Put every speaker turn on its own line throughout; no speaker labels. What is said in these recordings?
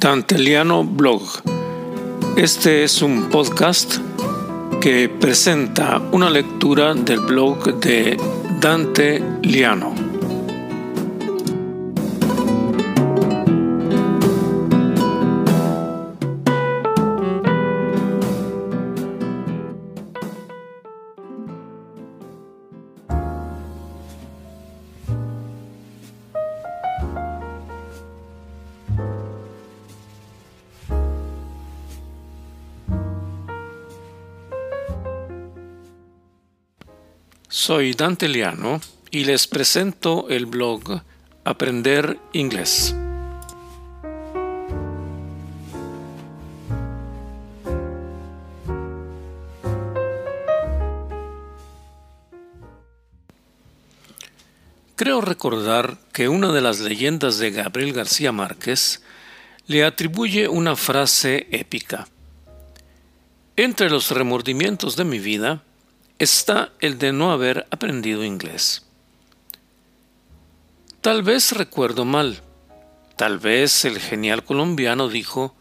Danteliano Blog. Este es un podcast que presenta una lectura del blog de Dante Liano. Soy Dante Liano y les presento el blog Aprender Inglés. Creo recordar que una de las leyendas de Gabriel García Márquez le atribuye una frase épica. Entre los remordimientos de mi vida, está el de no haber aprendido inglés. Tal vez recuerdo mal. Tal vez el genial colombiano dijo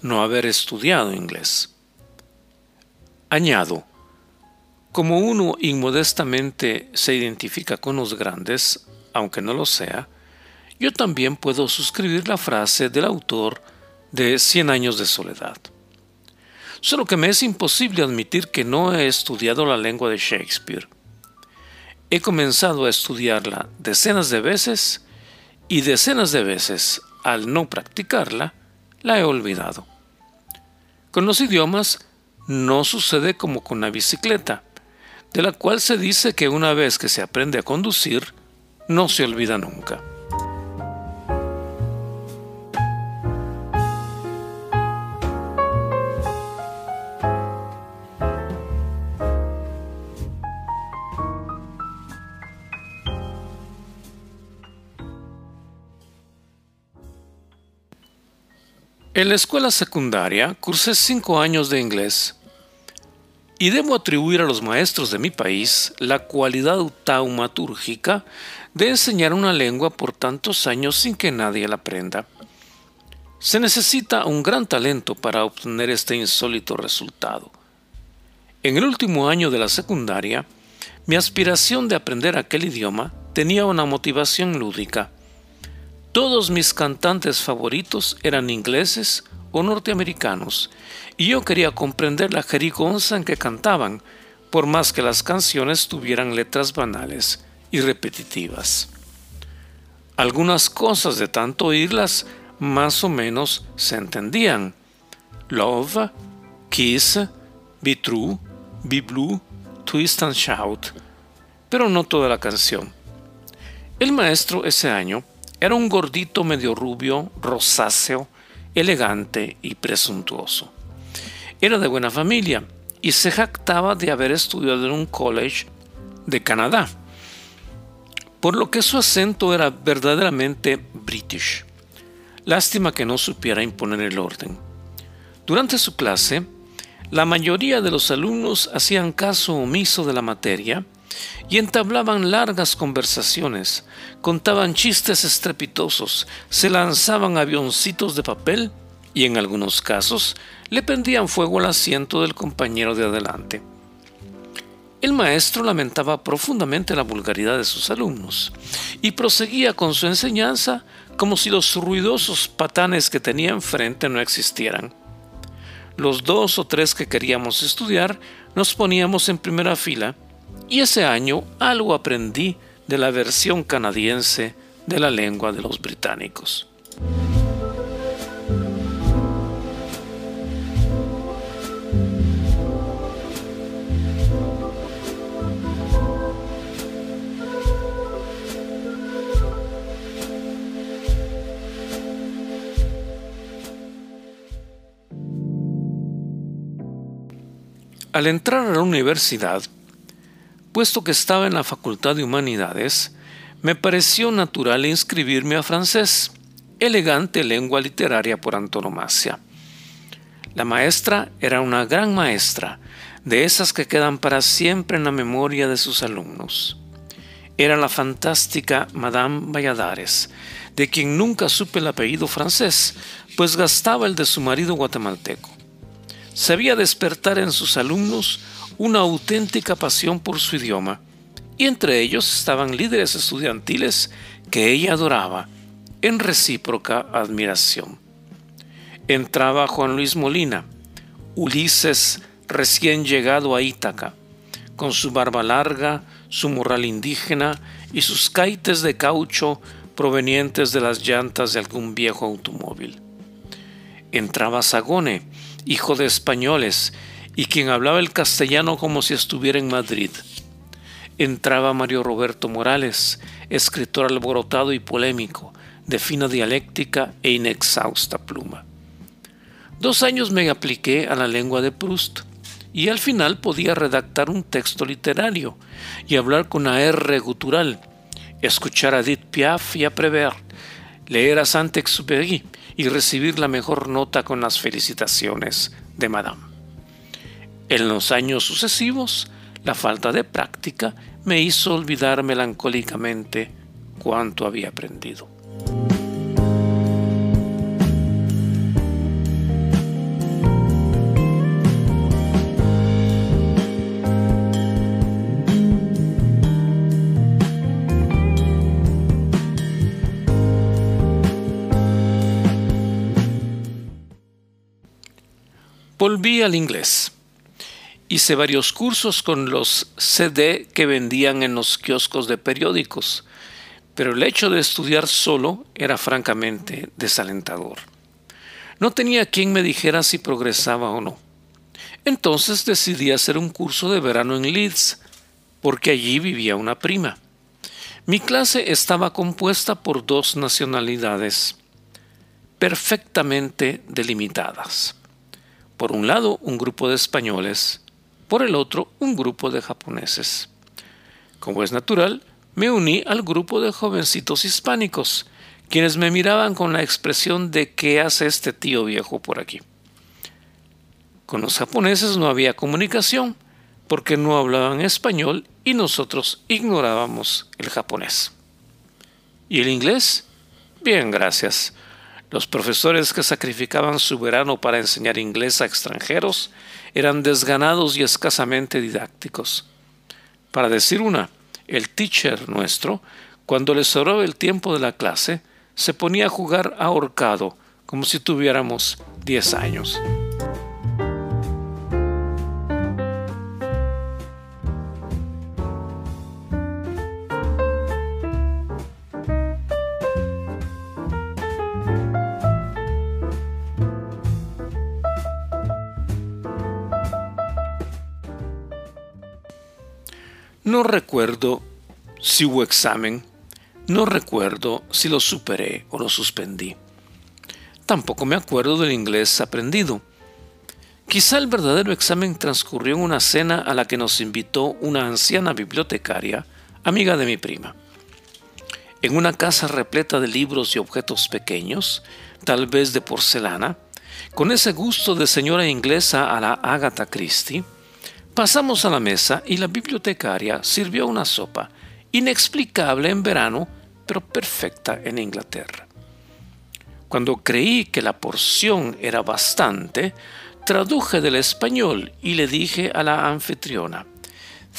no haber estudiado inglés. Añado, como uno inmodestamente se identifica con los grandes, aunque no lo sea, yo también puedo suscribir la frase del autor de Cien años de soledad. Solo que me es imposible admitir que no he estudiado la lengua de Shakespeare. He comenzado a estudiarla decenas de veces y decenas de veces, al no practicarla, la he olvidado. Con los idiomas no sucede como con la bicicleta, de la cual se dice que una vez que se aprende a conducir, no se olvida nunca. En la escuela secundaria cursé cinco años de inglés y debo atribuir a los maestros de mi país la cualidad taumatúrgica de enseñar una lengua por tantos años sin que nadie la aprenda. Se necesita un gran talento para obtener este insólito resultado. En el último año de la secundaria, mi aspiración de aprender aquel idioma tenía una motivación lúdica. Todos mis cantantes favoritos eran ingleses o norteamericanos, y yo quería comprender la jerigonza en que cantaban, por más que las canciones tuvieran letras banales y repetitivas. Algunas cosas de tanto oírlas más o menos se entendían. Love, Kiss, Be True, Be Blue, Twist and Shout, pero no toda la canción. El maestro ese año era un gordito medio rubio, rosáceo, elegante y presuntuoso. Era de buena familia y se jactaba de haber estudiado en un college de Canadá, por lo que su acento era verdaderamente british. Lástima que no supiera imponer el orden. Durante su clase, la mayoría de los alumnos hacían caso omiso de la materia y entablaban largas conversaciones, contaban chistes estrepitosos, se lanzaban avioncitos de papel y en algunos casos le prendían fuego al asiento del compañero de adelante. El maestro lamentaba profundamente la vulgaridad de sus alumnos y proseguía con su enseñanza como si los ruidosos patanes que tenía enfrente no existieran. Los dos o tres que queríamos estudiar nos poníamos en primera fila y ese año algo aprendí de la versión canadiense de la lengua de los británicos. Al entrar a la universidad, Puesto que estaba en la Facultad de Humanidades, me pareció natural inscribirme a francés, elegante lengua literaria por antonomasia. La maestra era una gran maestra, de esas que quedan para siempre en la memoria de sus alumnos. era la fantástica Madame Valladares, de quien nunca supe el apellido francés, pues gastaba el de su marido guatemalteco. Sabía despertar en sus alumnos una auténtica pasión por su idioma, y entre ellos estaban líderes estudiantiles que ella adoraba, en recíproca admiración. Entraba Juan Luis Molina, Ulises recién llegado a Ítaca, con su barba larga, su morral indígena y sus caites de caucho provenientes de las llantas de algún viejo automóvil. Entraba Sagone, hijo de españoles, y quien hablaba el castellano como si estuviera en Madrid. Entraba Mario Roberto Morales, escritor alborotado y polémico, de fina dialéctica e inexhausta pluma. Dos años me apliqué a la lengua de Proust y al final podía redactar un texto literario y hablar con a R gutural, escuchar a Edith Piaf y a Prévert, leer a Saint-Exupéry y recibir la mejor nota con las felicitaciones de Madame. En los años sucesivos, la falta de práctica me hizo olvidar melancólicamente cuánto había aprendido. Volví al inglés. Hice varios cursos con los CD que vendían en los kioscos de periódicos, pero el hecho de estudiar solo era francamente desalentador. No tenía quien me dijera si progresaba o no. Entonces decidí hacer un curso de verano en Leeds, porque allí vivía una prima. Mi clase estaba compuesta por dos nacionalidades perfectamente delimitadas. Por un lado, un grupo de españoles, por el otro, un grupo de japoneses. Como es natural, me uní al grupo de jovencitos hispánicos, quienes me miraban con la expresión de ¿qué hace este tío viejo por aquí? Con los japoneses no había comunicación, porque no hablaban español y nosotros ignorábamos el japonés. ¿Y el inglés? Bien, gracias. Los profesores que sacrificaban su verano para enseñar inglés a extranjeros eran desganados y escasamente didácticos. Para decir una, el teacher nuestro, cuando le sobraba el tiempo de la clase, se ponía a jugar ahorcado, como si tuviéramos diez años. No recuerdo si hubo examen, no recuerdo si lo superé o lo suspendí. Tampoco me acuerdo del inglés aprendido. Quizá el verdadero examen transcurrió en una cena a la que nos invitó una anciana bibliotecaria, amiga de mi prima. En una casa repleta de libros y objetos pequeños, tal vez de porcelana, con ese gusto de señora inglesa a la Agatha Christie, Pasamos a la mesa y la bibliotecaria sirvió una sopa, inexplicable en verano, pero perfecta en Inglaterra. Cuando creí que la porción era bastante, traduje del español y le dije a la anfitriona,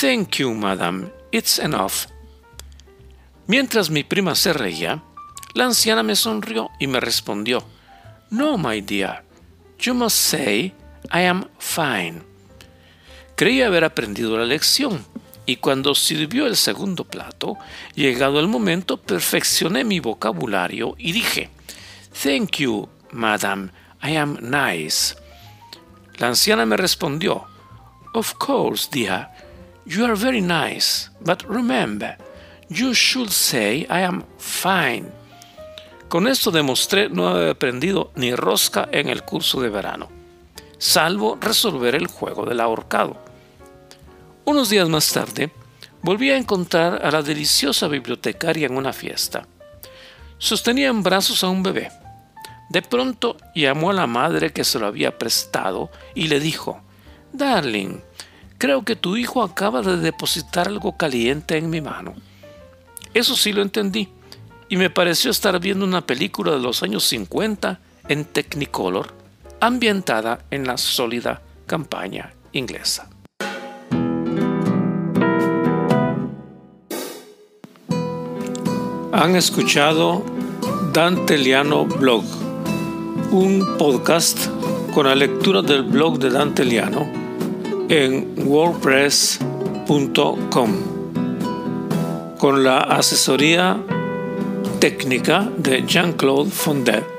Thank you, madam, it's enough. Mientras mi prima se reía, la anciana me sonrió y me respondió, No, my dear, you must say, I am fine. Creí haber aprendido la lección y cuando sirvió el segundo plato, llegado el momento, perfeccioné mi vocabulario y dije, Thank you, madam, I am nice. La anciana me respondió, Of course, dear, you are very nice, but remember, you should say I am fine. Con esto demostré no haber aprendido ni rosca en el curso de verano, salvo resolver el juego del ahorcado. Unos días más tarde, volví a encontrar a la deliciosa bibliotecaria en una fiesta. Sostenía en brazos a un bebé. De pronto llamó a la madre que se lo había prestado y le dijo, Darling, creo que tu hijo acaba de depositar algo caliente en mi mano. Eso sí lo entendí y me pareció estar viendo una película de los años 50 en Technicolor, ambientada en la sólida campaña inglesa. Han escuchado Danteliano Blog, un podcast con la lectura del blog de Danteliano en wordpress.com con la asesoría técnica de Jean-Claude Fondet